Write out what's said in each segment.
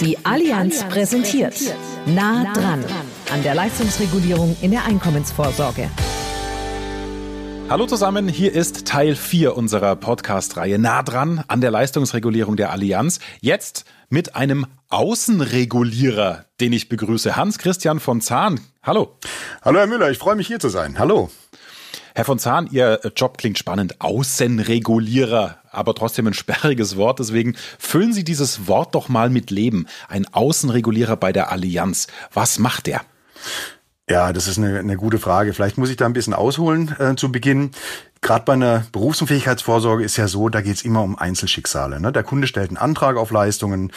Die Allianz präsentiert Nah dran an der Leistungsregulierung in der Einkommensvorsorge. Hallo zusammen, hier ist Teil 4 unserer Podcast-Reihe Nah dran an der Leistungsregulierung der Allianz. Jetzt mit einem Außenregulierer, den ich begrüße, Hans-Christian von Zahn. Hallo. Hallo Herr Müller, ich freue mich hier zu sein. Hallo. Herr von Zahn, Ihr Job klingt spannend. Außenregulierer, aber trotzdem ein sperriges Wort. Deswegen füllen Sie dieses Wort doch mal mit Leben. Ein Außenregulierer bei der Allianz. Was macht der? Ja, das ist eine, eine gute Frage. Vielleicht muss ich da ein bisschen ausholen äh, zu Beginn. Gerade bei einer Berufsunfähigkeitsvorsorge ist ja so, da geht's immer um Einzelschicksale. Ne? Der Kunde stellt einen Antrag auf Leistungen.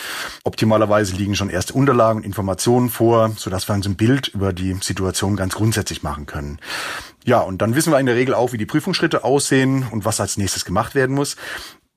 Optimalerweise liegen schon erste Unterlagen und Informationen vor, sodass wir uns ein Bild über die Situation ganz grundsätzlich machen können. Ja, und dann wissen wir in der Regel auch, wie die Prüfungsschritte aussehen und was als nächstes gemacht werden muss.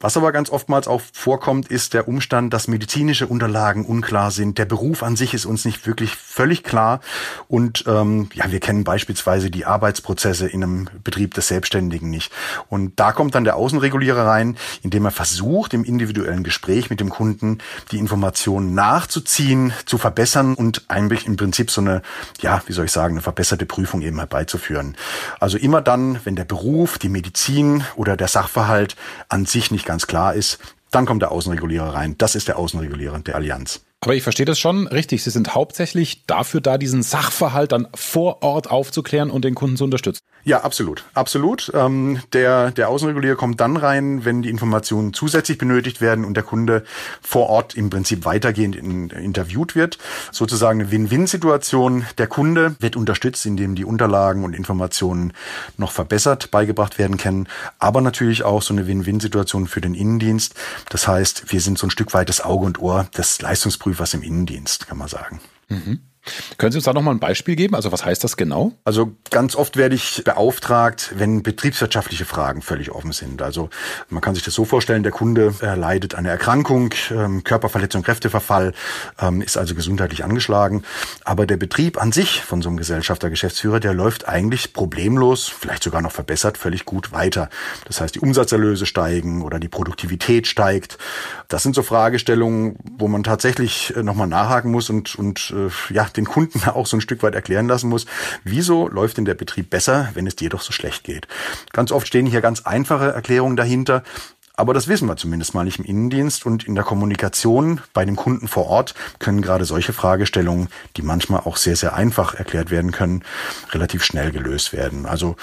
Was aber ganz oftmals auch vorkommt, ist der Umstand, dass medizinische Unterlagen unklar sind. Der Beruf an sich ist uns nicht wirklich völlig klar. Und ähm, ja, wir kennen beispielsweise die Arbeitsprozesse in einem Betrieb des Selbstständigen nicht. Und da kommt dann der Außenregulierer rein, indem er versucht, im individuellen Gespräch mit dem Kunden die Informationen nachzuziehen, zu verbessern und eigentlich im Prinzip so eine, ja, wie soll ich sagen, eine verbesserte Prüfung eben herbeizuführen. Also immer dann, wenn der Beruf, die Medizin oder der Sachverhalt an sich nicht ganz klar ist, dann kommt der Außenregulierer rein. Das ist der Außenregulierer der Allianz. Aber ich verstehe das schon richtig. Sie sind hauptsächlich dafür da, diesen Sachverhalt dann vor Ort aufzuklären und den Kunden zu unterstützen. Ja, absolut. Absolut. Ähm, der, der Außenregulierer kommt dann rein, wenn die Informationen zusätzlich benötigt werden und der Kunde vor Ort im Prinzip weitergehend in, interviewt wird. Sozusagen eine Win-Win-Situation. Der Kunde wird unterstützt, indem die Unterlagen und Informationen noch verbessert beigebracht werden können. Aber natürlich auch so eine Win-Win-Situation für den Innendienst. Das heißt, wir sind so ein Stück weit das Auge und Ohr des Leistungsprüfers im Innendienst, kann man sagen. Mhm. Können Sie uns da nochmal ein Beispiel geben? Also was heißt das genau? Also ganz oft werde ich beauftragt, wenn betriebswirtschaftliche Fragen völlig offen sind. Also man kann sich das so vorstellen, der Kunde leidet eine Erkrankung, ähm, Körperverletzung, Kräfteverfall, ähm, ist also gesundheitlich angeschlagen. Aber der Betrieb an sich von so einem Gesellschafter, Geschäftsführer, der läuft eigentlich problemlos, vielleicht sogar noch verbessert, völlig gut weiter. Das heißt, die Umsatzerlöse steigen oder die Produktivität steigt. Das sind so Fragestellungen, wo man tatsächlich äh, nochmal nachhaken muss und, und äh, ja, den Kunden auch so ein Stück weit erklären lassen muss, wieso läuft denn der Betrieb besser, wenn es dir doch so schlecht geht. Ganz oft stehen hier ganz einfache Erklärungen dahinter. Aber das wissen wir zumindest mal nicht im Innendienst und in der Kommunikation bei dem Kunden vor Ort können gerade solche Fragestellungen, die manchmal auch sehr, sehr einfach erklärt werden können, relativ schnell gelöst werden. Also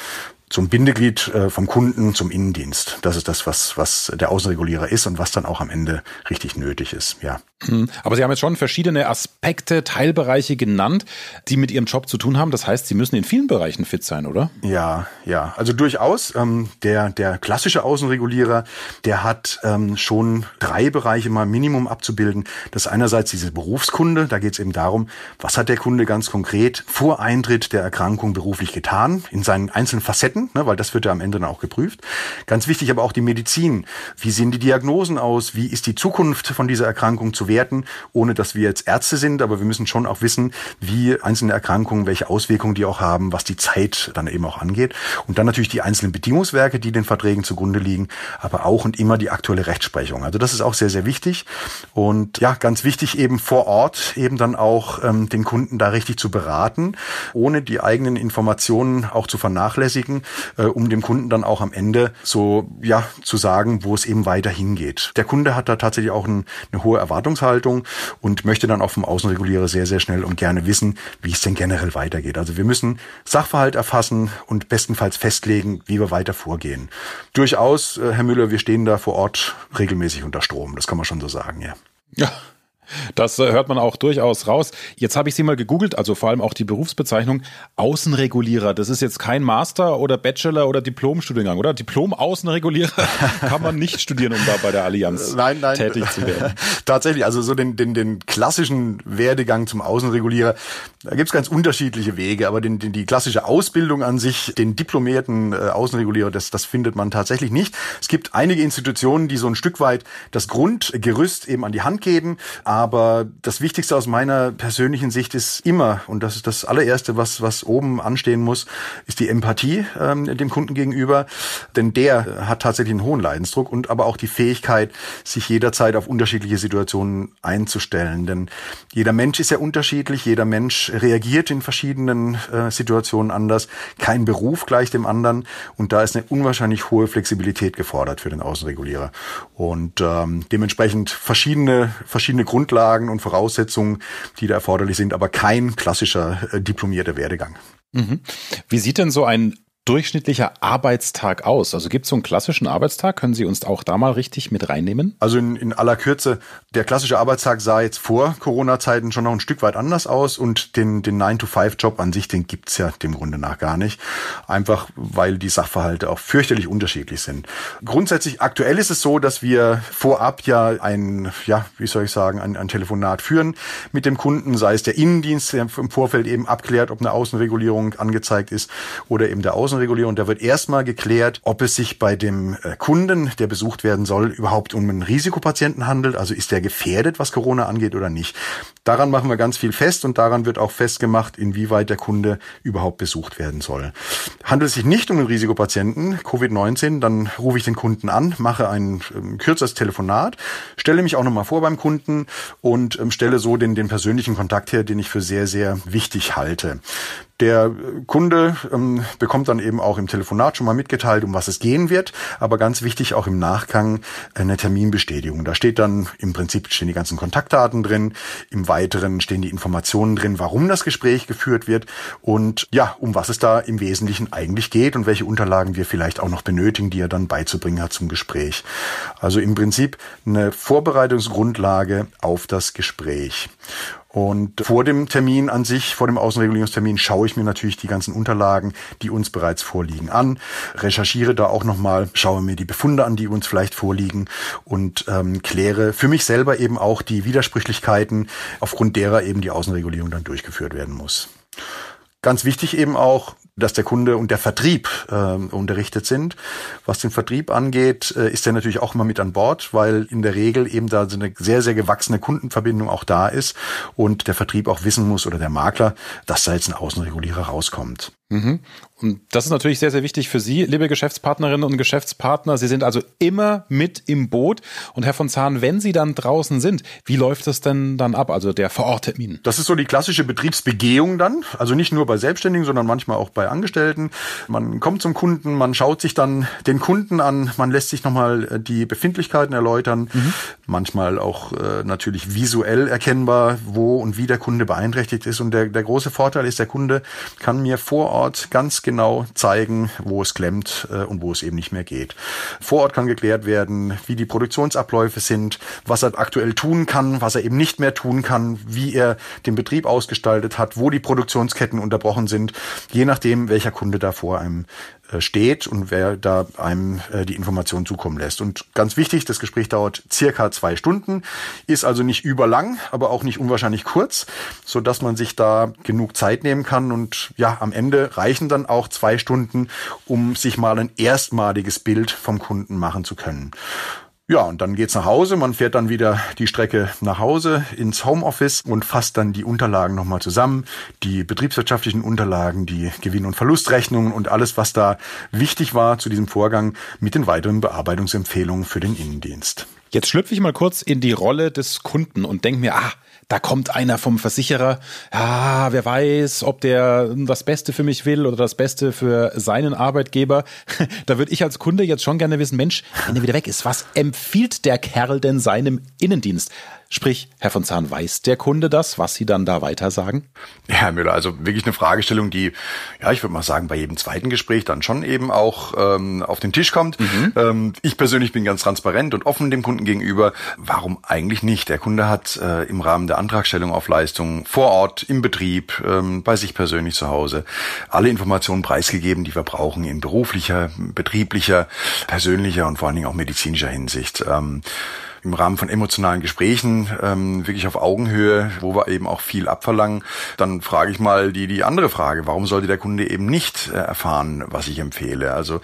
zum Bindeglied äh, vom Kunden zum Innendienst. Das ist das, was, was der Außenregulierer ist und was dann auch am Ende richtig nötig ist, ja. Hm. Aber Sie haben jetzt schon verschiedene Aspekte, Teilbereiche genannt, die mit Ihrem Job zu tun haben. Das heißt, Sie müssen in vielen Bereichen fit sein, oder? Ja, ja. Also durchaus. Ähm, der, der klassische Außenregulierer, der hat ähm, schon drei Bereiche mal Minimum abzubilden. Das ist einerseits diese Berufskunde. Da geht es eben darum, was hat der Kunde ganz konkret vor Eintritt der Erkrankung beruflich getan, in seinen einzelnen Facetten, ne, weil das wird ja am Ende dann auch geprüft. Ganz wichtig aber auch die Medizin. Wie sehen die Diagnosen aus? Wie ist die Zukunft von dieser Erkrankung zu werten, ohne dass wir jetzt Ärzte sind, aber wir müssen schon auch wissen, wie einzelne Erkrankungen, welche Auswirkungen die auch haben, was die Zeit dann eben auch angeht. Und dann natürlich die einzelnen Bedingungswerke, die den Verträgen zugrunde liegen, aber auch und immer die aktuelle Rechtsprechung. Also das ist auch sehr, sehr wichtig. Und ja, ganz wichtig eben vor Ort eben dann auch ähm, den Kunden da richtig zu beraten, ohne die eigenen Informationen auch zu vernachlässigen, äh, um dem Kunden dann auch am Ende so ja zu sagen, wo es eben weiter hingeht. Der Kunde hat da tatsächlich auch ein, eine hohe Erwartung Erwartungshaltung und möchte dann auch vom Außenregulierer sehr, sehr schnell und gerne wissen, wie es denn generell weitergeht. Also wir müssen Sachverhalt erfassen und bestenfalls festlegen, wie wir weiter vorgehen. Durchaus, äh, Herr Müller, wir stehen da vor Ort regelmäßig unter Strom. Das kann man schon so sagen, ja. Ja, das äh, hört man auch durchaus raus. Jetzt habe ich Sie mal gegoogelt, also vor allem auch die Berufsbezeichnung Außenregulierer. Das ist jetzt kein Master oder Bachelor oder Diplomstudiengang, oder? Diplom-Außenregulierer kann man nicht studieren, um da bei der Allianz nein, nein. tätig zu werden. Tatsächlich, also so den, den, den klassischen Werdegang zum Außenregulierer, da gibt's ganz unterschiedliche Wege, aber den, den, die klassische Ausbildung an sich, den diplomierten äh, Außenregulierer, das, das findet man tatsächlich nicht. Es gibt einige Institutionen, die so ein Stück weit das Grundgerüst eben an die Hand geben, Aber das Wichtigste aus meiner persönlichen Sicht ist immer, und das ist das allererste, was, was oben anstehen muss, ist die Empathie ähm, dem Kunden gegenüber. Denn der hat tatsächlich einen hohen Leidensdruck und aber auch die Fähigkeit, sich jederzeit auf unterschiedliche Situationen einzustellen. Denn jeder Mensch ist ja unterschiedlich, jeder Mensch reagiert in verschiedenen äh, Situationen anders. Kein Beruf gleich dem anderen. Und da ist eine unwahrscheinlich hohe Flexibilität gefordert für den Außenregulierer. Und ähm, dementsprechend verschiedene, verschiedene Grundlagen und Voraussetzungen, die da erforderlich sind, aber kein klassischer äh, diplomierter Werdegang. Mhm. Wie sieht denn so ein durchschnittlicher Arbeitstag aus? Also gibt es so einen klassischen Arbeitstag? Können Sie uns auch da mal richtig mit reinnehmen? Also in, in aller Kürze, der klassische Arbeitstag sah jetzt vor Corona-Zeiten schon noch ein Stück weit anders aus und den, den 9-to-5-Job an sich, den gibt's ja dem Grunde nach gar nicht. Einfach weil die Sachverhalte auch fürchterlich unterschiedlich sind. Grundsätzlich aktuell ist es so, dass wir vorab ja ein, ja, wie soll ich sagen, ein, ein Telefonat führen mit dem Kunden, sei es der Innendienst, der im Vorfeld eben abklärt, ob eine Außenregulierung angezeigt ist oder eben der Außen Außenregulierung. Da wird erstmal geklärt, ob es sich bei dem äh, Kunden, der besucht werden soll, überhaupt um einen Risikopatienten handelt. Also ist der gefährdet, was Corona angeht oder nicht. Daran machen wir ganz viel fest und daran wird auch festgemacht, inwieweit der Kunde überhaupt besucht werden soll. Handelt es sich nicht um einen Risikopatienten, Covid-19, dann rufe ich den Kunden an, mache ein ähm, kürzeres Telefonat, stelle mich auch nochmal vor beim Kunden und ähm, stelle so den, den persönlichen Kontakt her, den ich für sehr, sehr wichtig halte. Der Kunde ähm, bekommt dann eben auch im Telefonat schon mal mitgeteilt, um was es gehen wird, aber ganz wichtig auch im Nachgang eine Terminbestätigung. Da steht dann im Prinzip stehen die ganzen Kontaktdaten drin, im Weiteren stehen die Informationen drin, warum das Gespräch geführt wird und ja, um was es da im Wesentlichen eigentlich geht und welche Unterlagen wir vielleicht auch noch benötigen, die er dann beizubringen hat zum Gespräch. Also im Prinzip eine Vorbereitungsgrundlage auf das Gespräch. Und vor dem Termin an sich, vor dem Außenregulierungstermin, schaue ich mir natürlich die ganzen Unterlagen, die uns bereits vorliegen, an, recherchiere da auch nochmal, schaue mir die Befunde an, die uns vielleicht vorliegen und ähm, kläre für mich selber eben auch die Widersprüchlichkeiten, aufgrund derer eben die Außenregulierung dann durchgeführt werden muss. Ganz wichtig eben auch, dass der Kunde und der Vertrieb äh, unterrichtet sind. Was den Vertrieb angeht, äh, ist er natürlich auch immer mit an Bord, weil in der Regel eben da so eine sehr, sehr gewachsene Kundenverbindung auch da ist und der Vertrieb auch wissen muss oder der Makler, dass da jetzt ein Außenregulierer rauskommt. Mhm. Und das ist natürlich sehr, sehr wichtig für Sie, liebe Geschäftspartnerinnen und Geschäftspartner. Sie sind also immer mit im Boot. Und Herr von Zahn, wenn Sie dann draußen sind, wie läuft das denn dann ab, also der Vororttermin? Das ist so die klassische Betriebsbegehung dann. Also nicht nur bei Selbstständigen, sondern manchmal auch bei Angestellten. Man kommt zum Kunden, man schaut sich dann den Kunden an, man lässt sich nochmal äh, die Befindlichkeiten erläutern. Mhm. Manchmal auch äh, natürlich visuell erkennbar, wo und wie der Kunde beeinträchtigt ist. Und der, der große Vorteil ist, der Kunde kann mir vor Ort ganz genau zeigen, wo es klemmt äh, und wo es eben nicht mehr geht. Vor Ort kann geklärt werden, wie die Produktionsabläufe sind, was er aktuell tun kann, was er eben nicht mehr tun kann, wie er den Betrieb ausgestaltet hat, wo die Produktionsketten unterbrochen sind, je nachdem, welcher Kunde da vor einem steht und wer da einem äh, die Information zukommen lässt. Und ganz wichtig, das Gespräch dauert circa zwei Stunden, ist also nicht überlang, aber auch nicht unwahrscheinlich kurz, so dass man sich da genug Zeit nehmen kann. Und ja, am Ende reichen dann auch zwei Stunden, um sich mal ein erstmaliges Bild vom Kunden machen zu können. Ja, und dann geht's nach Hause. Man fährt dann wieder die Strecke nach Hause ins Homeoffice und fasst dann die Unterlagen nochmal zusammen. Die betriebswirtschaftlichen Unterlagen, die Gewinn- und Verlustrechnungen und alles, was da wichtig war zu diesem Vorgang mit den weiteren Bearbeitungsempfehlungen für den Innendienst. Jetzt schlüpfe ich mal kurz in die Rolle des Kunden und denke mir, ah, da kommt einer vom Versicherer, ja, wer weiß, ob der das Beste für mich will oder das Beste für seinen Arbeitgeber. Da würde ich als Kunde jetzt schon gerne wissen, Mensch, wenn er wieder weg ist, was empfiehlt der Kerl denn seinem Innendienst? Sprich, Herr von Zahn, weiß der Kunde das, was Sie dann da weiter sagen? Ja, Herr Müller, also wirklich eine Fragestellung, die, ja, ich würde mal sagen, bei jedem zweiten Gespräch dann schon eben auch ähm, auf den Tisch kommt. Mhm. Ähm, ich persönlich bin ganz transparent und offen dem Kunden gegenüber. Warum eigentlich nicht? Der Kunde hat äh, im Rahmen der Antragstellung auf Leistung vor Ort, im Betrieb, ähm, bei sich persönlich zu Hause alle Informationen preisgegeben, die wir brauchen in beruflicher, betrieblicher, persönlicher und vor allen Dingen auch medizinischer Hinsicht. Ähm, im Rahmen von emotionalen Gesprächen ähm, wirklich auf Augenhöhe, wo wir eben auch viel abverlangen, dann frage ich mal die die andere Frage: Warum sollte der Kunde eben nicht äh, erfahren, was ich empfehle? Also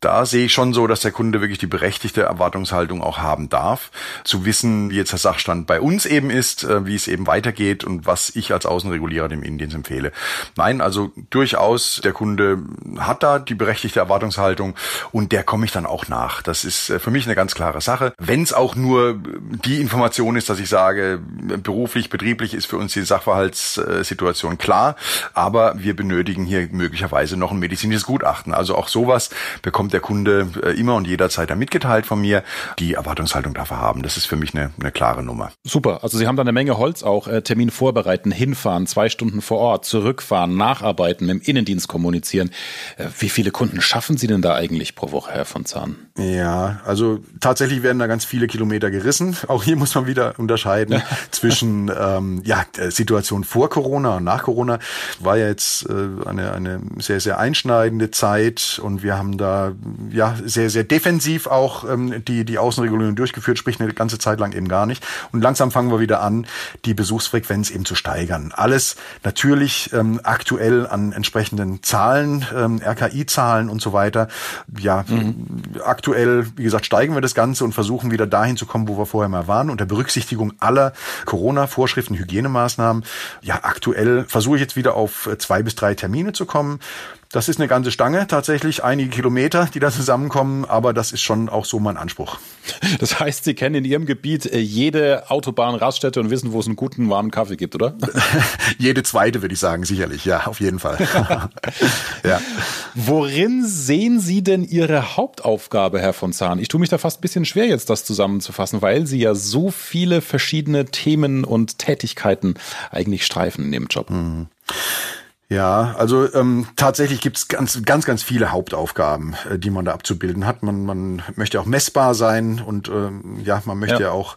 da sehe ich schon so, dass der Kunde wirklich die berechtigte Erwartungshaltung auch haben darf, zu wissen, wie jetzt der Sachstand bei uns eben ist, äh, wie es eben weitergeht und was ich als Außenregulierer dem Indiens empfehle. Nein, also durchaus, der Kunde hat da die berechtigte Erwartungshaltung und der komme ich dann auch nach. Das ist äh, für mich eine ganz klare Sache. Wenn es auch nur die Information ist, dass ich sage, beruflich, betrieblich ist für uns die Sachverhaltssituation klar, aber wir benötigen hier möglicherweise noch ein medizinisches Gutachten. Also auch sowas bekommt der Kunde äh, immer und jederzeit dann mitgeteilt von mir. Die Erwartungshaltung dafür haben, das ist für mich eine, eine klare Nummer. Super, also Sie haben da eine Menge Holz auch, äh, Termin vorbereiten, hinfahren, zwei Stunden vor Ort, zurückfahren, nacharbeiten, mit dem Innendienst kommunizieren. Äh, wie viele Kunden schaffen Sie denn da eigentlich pro Woche, Herr von Zahn? Ja, also tatsächlich werden da ganz viele Kilometer gerissen. Auch hier muss man wieder unterscheiden zwischen ähm, ja, Situation vor Corona und nach Corona. War ja jetzt äh, eine, eine sehr, sehr einschneidende Zeit und wir haben da ja sehr, sehr defensiv auch ähm, die, die Außenregulierung durchgeführt, sprich eine ganze Zeit lang eben gar nicht. Und langsam fangen wir wieder an, die Besuchsfrequenz eben zu steigern. Alles natürlich ähm, aktuell an entsprechenden Zahlen, ähm, RKI-Zahlen und so weiter. Ja, mhm. aktuell, wie gesagt, steigen wir das Ganze und versuchen wieder dahin zu kommen, wo wir vorher mal waren, unter Berücksichtigung aller Corona-Vorschriften, Hygienemaßnahmen. Ja, aktuell versuche ich jetzt wieder auf zwei bis drei Termine zu kommen. Das ist eine ganze Stange, tatsächlich einige Kilometer, die da zusammenkommen, aber das ist schon auch so mein Anspruch. Das heißt, Sie kennen in Ihrem Gebiet äh, jede Autobahnraststätte und wissen, wo es einen guten warmen Kaffee gibt, oder? jede zweite, würde ich sagen, sicherlich, ja, auf jeden Fall. ja. Worin sehen Sie denn Ihre Hauptaufgabe, Herr von Zahn? Ich tue mich da fast ein bisschen schwer, jetzt das zusammenzufassen, weil Sie ja so viele verschiedene Themen und Tätigkeiten eigentlich streifen in dem Job. Mhm. Ja, also ähm, tatsächlich gibt's ganz, ganz, ganz viele Hauptaufgaben, äh, die man da abzubilden hat. Man, man möchte auch messbar sein und ähm, ja, man möchte ja. ja auch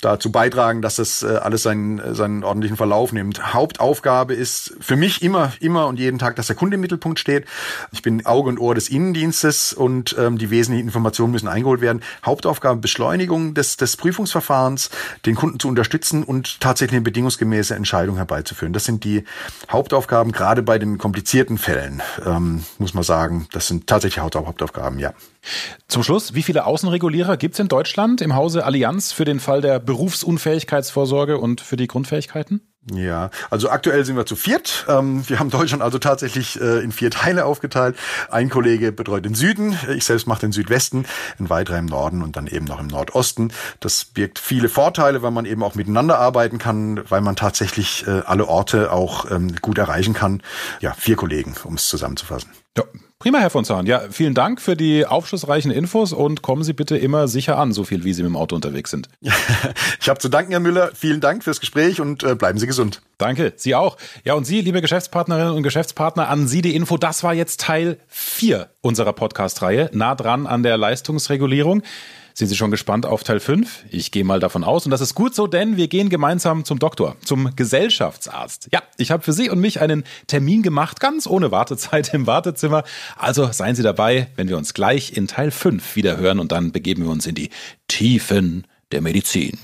dazu beitragen, dass das äh, alles seinen, seinen ordentlichen Verlauf nimmt. Hauptaufgabe ist für mich immer, immer und jeden Tag, dass der Kunde im Mittelpunkt steht. Ich bin Auge und Ohr des Innendienstes und ähm, die wesentlichen Informationen müssen eingeholt werden. Hauptaufgabe Beschleunigung des, des Prüfungsverfahrens, den Kunden zu unterstützen und tatsächlich eine bedingungsgemäße Entscheidung herbeizuführen. Das sind die Hauptaufgaben, gerade bei den komplizierten Fällen, ähm, muss man sagen, das sind tatsächlich Hauptaufgaben, ja. Zum Schluss, wie viele Außenregulierer gibt es in Deutschland im Hause Allianz für den Fall der Berufsunfähigkeitsvorsorge und für die Grundfähigkeiten? Ja, also aktuell sind wir zu viert. Ähm, wir haben Deutschland also tatsächlich äh, in vier Teile aufgeteilt. Ein Kollege betreut den Süden, ich selbst mache den Südwesten, ein weiterer im Norden und dann eben noch im Nordosten. Das birgt viele Vorteile, weil man eben auch miteinander arbeiten kann, weil man tatsächlich äh, alle Orte auch ähm, gut erreichen kann. Ja, vier Kollegen, um es zusammenzufassen. Ja, Prima, Herr von Zahn. Ja, vielen Dank für die aufschlussreichen Infos und kommen Sie bitte immer sicher an, so viel wie Sie mit dem Auto unterwegs sind. ich habe zu danken, Herr Müller. Vielen Dank fürs Gespräch und äh, bleiben Sie gesund. Danke, Sie auch. Ja, und Sie, liebe Geschäftspartnerinnen und Geschäftspartner, an Sie die Info. Das war jetzt Teil 4 unserer Podcast-Reihe, nah dran an der Leistungsregulierung. Sind Sie schon gespannt auf Teil 5? Ich gehe mal davon aus. Und das ist gut so, denn wir gehen gemeinsam zum Doktor, zum Gesellschaftsarzt. Ja, ich habe für Sie und mich einen Termin gemacht, ganz ohne Wartezeit im Wartezimmer. Also seien Sie dabei, wenn wir uns gleich in Teil 5 wieder hören und dann begeben wir uns in die Tiefen der Medizin.